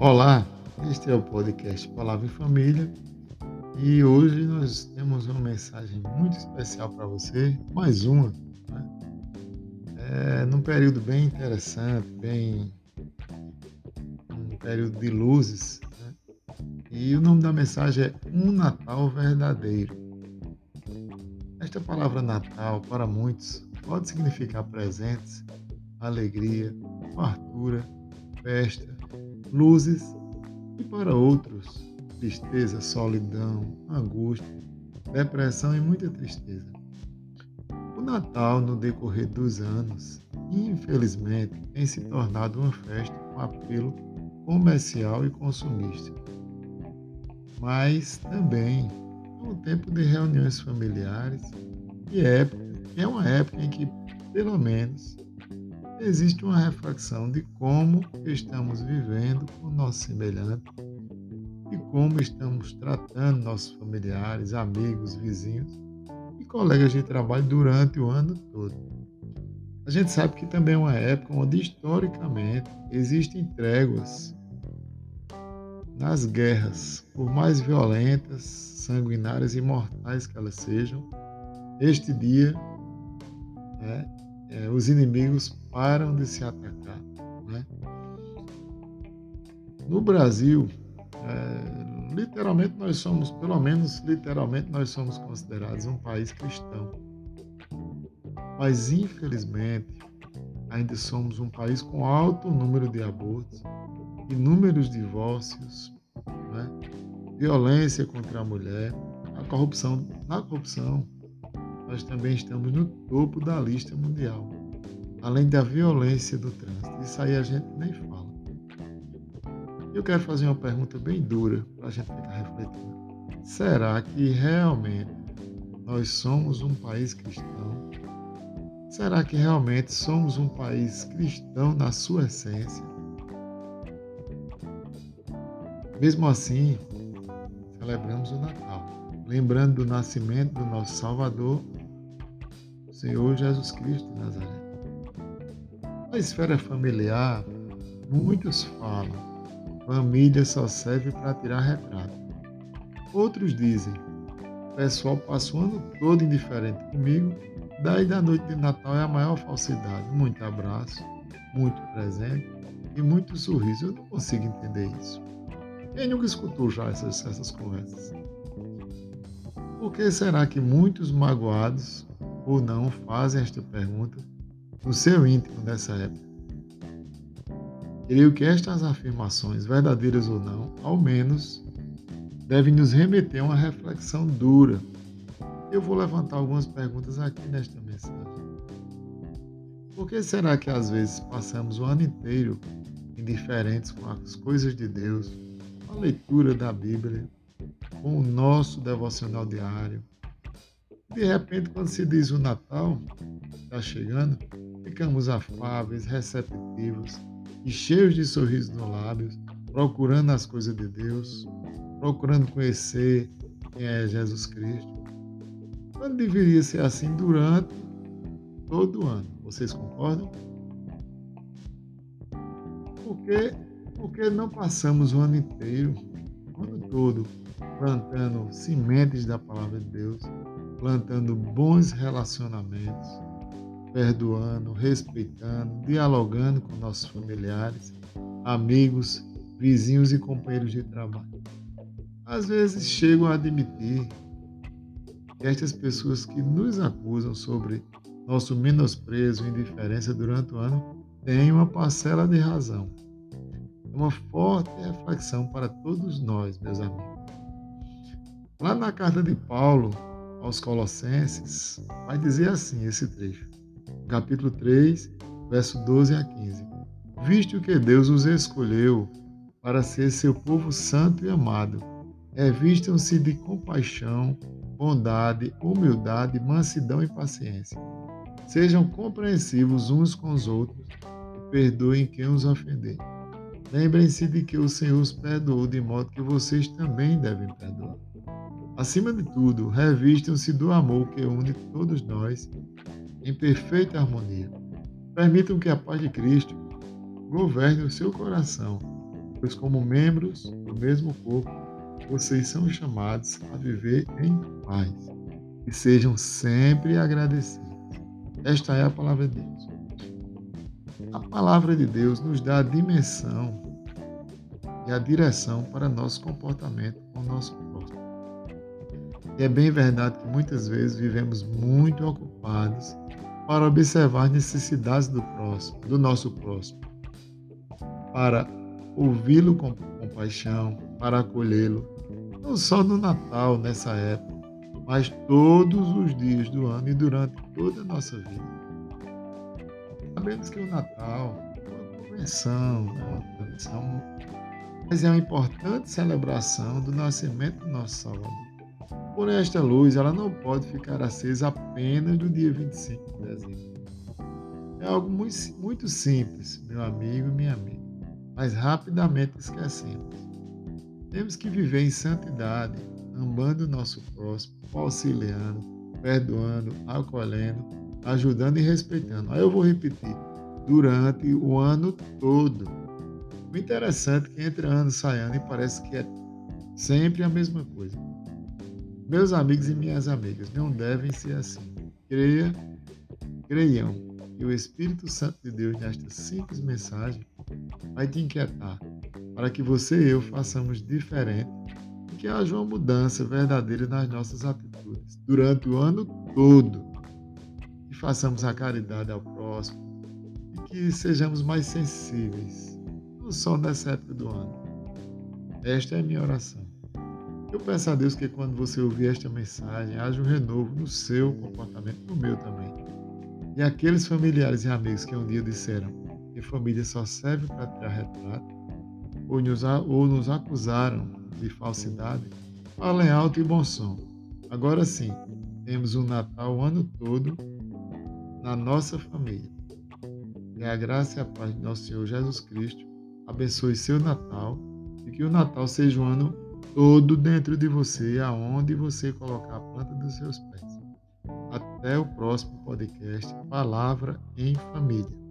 Olá, este é o podcast Palavra em Família e hoje nós temos uma mensagem muito especial para você, mais uma, né? é, num período bem interessante, bem um período de luzes, né? e o nome da mensagem é Um Natal Verdadeiro. Esta palavra Natal, para muitos, pode significar presentes, alegria, fartura, festa, luzes e para outros, tristeza, solidão, angústia, depressão e muita tristeza. O Natal, no decorrer dos anos, infelizmente, tem se tornado uma festa com apelo comercial e consumista. Mas também é um tempo de reuniões familiares e época, é uma época em que, pelo menos, existe uma reflexão de como estamos vivendo com nossos semelhantes e como estamos tratando nossos familiares, amigos, vizinhos e colegas de trabalho durante o ano todo. A gente sabe que também é uma época onde, historicamente, existem tréguas nas guerras, por mais violentas, sanguinárias e mortais que elas sejam. Este dia é, é, os inimigos param de se atacar. Né? No Brasil, é, literalmente nós somos, pelo menos literalmente nós somos considerados um país cristão. Mas infelizmente ainda somos um país com alto número de abortos, inúmeros divórcios, né? violência contra a mulher, a corrupção. Na corrupção, nós também estamos no topo da lista mundial além da violência do trânsito. Isso aí a gente nem fala. Eu quero fazer uma pergunta bem dura para a gente ficar refletindo. Será que realmente nós somos um país cristão? Será que realmente somos um país cristão na sua essência? Mesmo assim, celebramos o Natal, lembrando do nascimento do nosso Salvador, Senhor Jesus Cristo de Nazaré. Na esfera familiar, muitos falam: família só serve para tirar retrato. Outros dizem: o pessoal passa o ano todo indiferente comigo, daí da noite de Natal é a maior falsidade. Muito abraço, muito presente e muito sorriso. Eu não consigo entender isso. Quem nunca escutou já essas, essas conversas? Por que será que muitos magoados ou não fazem esta pergunta no seu íntimo nessa época. Creio que estas afirmações, verdadeiras ou não, ao menos, devem nos remeter a uma reflexão dura. Eu vou levantar algumas perguntas aqui nesta mensagem. Por que será que às vezes passamos o ano inteiro indiferentes com as coisas de Deus, com a leitura da Bíblia, com o nosso devocional diário? De repente, quando se diz o Natal, está chegando, ficamos afáveis, receptivos e cheios de sorrisos nos lábios, procurando as coisas de Deus, procurando conhecer quem é Jesus Cristo. Quando deveria ser assim durante todo o ano. Vocês concordam? Porque, porque não passamos o ano inteiro, o ano todo, plantando sementes da palavra de Deus, plantando bons relacionamentos, perdoando, respeitando, dialogando com nossos familiares, amigos, vizinhos e companheiros de trabalho. Às vezes chego a admitir que estas pessoas que nos acusam sobre nosso menosprezo e indiferença durante o ano têm uma parcela de razão. É uma forte reflexão para todos nós, meus amigos. Lá na carta de Paulo aos Colossenses, vai dizer assim esse trecho capítulo 3, verso 12 a 15. Visto que Deus os escolheu para ser seu povo santo e amado, revistam-se de compaixão, bondade, humildade, mansidão e paciência. Sejam compreensivos uns com os outros e perdoem quem os ofender. Lembrem-se de que o Senhor os perdoou, de modo que vocês também devem perdoar. Acima de tudo, revistam-se do amor que une todos nós em perfeita harmonia. Permitam que a paz de Cristo governe o seu coração pois, como membros do mesmo corpo, vocês são chamados a viver em paz e sejam sempre agradecidos. Esta é a palavra de Deus. A palavra de Deus nos dá a dimensão e a direção para nosso comportamento com o nosso. E é bem verdade que muitas vezes vivemos muito ocupados para observar as necessidades do próximo, do nosso próximo, para ouvi-lo com compaixão, para acolhê-lo, não só no Natal, nessa época, mas todos os dias do ano e durante toda a nossa vida. Sabemos que o Natal é uma convenção, é uma tradição, mas é uma importante celebração do nascimento do nosso Salvador. Porém, esta luz ela não pode ficar acesa apenas no dia 25 de dezembro. É algo muito, muito simples, meu amigo e minha amiga, mas rapidamente esquecemos. Temos que viver em santidade, amando o nosso próximo, auxiliando, perdoando, acolhendo, ajudando e respeitando. Aí eu vou repetir, durante o ano todo. O interessante é que entre ano sai ano e parece que é sempre a mesma coisa. Meus amigos e minhas amigas, não devem ser assim. Creia, creiam que o Espírito Santo de Deus, nesta simples mensagem, vai te inquietar para que você e eu façamos diferente e que haja uma mudança verdadeira nas nossas atitudes durante o ano todo. Que façamos a caridade ao próximo e que sejamos mais sensíveis, não só nessa época do ano. Esta é a minha oração. Eu peço a Deus que quando você ouvir esta mensagem, haja um renovo no seu comportamento, no meu também. E aqueles familiares e amigos que um dia disseram que família só serve para tirar retrato, ou nos, ou nos acusaram de falsidade, falem alto e bom som. Agora sim, temos um Natal o ano todo na nossa família. Que a graça e a paz de nosso Senhor Jesus Cristo abençoe seu Natal e que o Natal seja um ano todo dentro de você, aonde você colocar a planta dos seus pés. Até o próximo podcast Palavra em Família.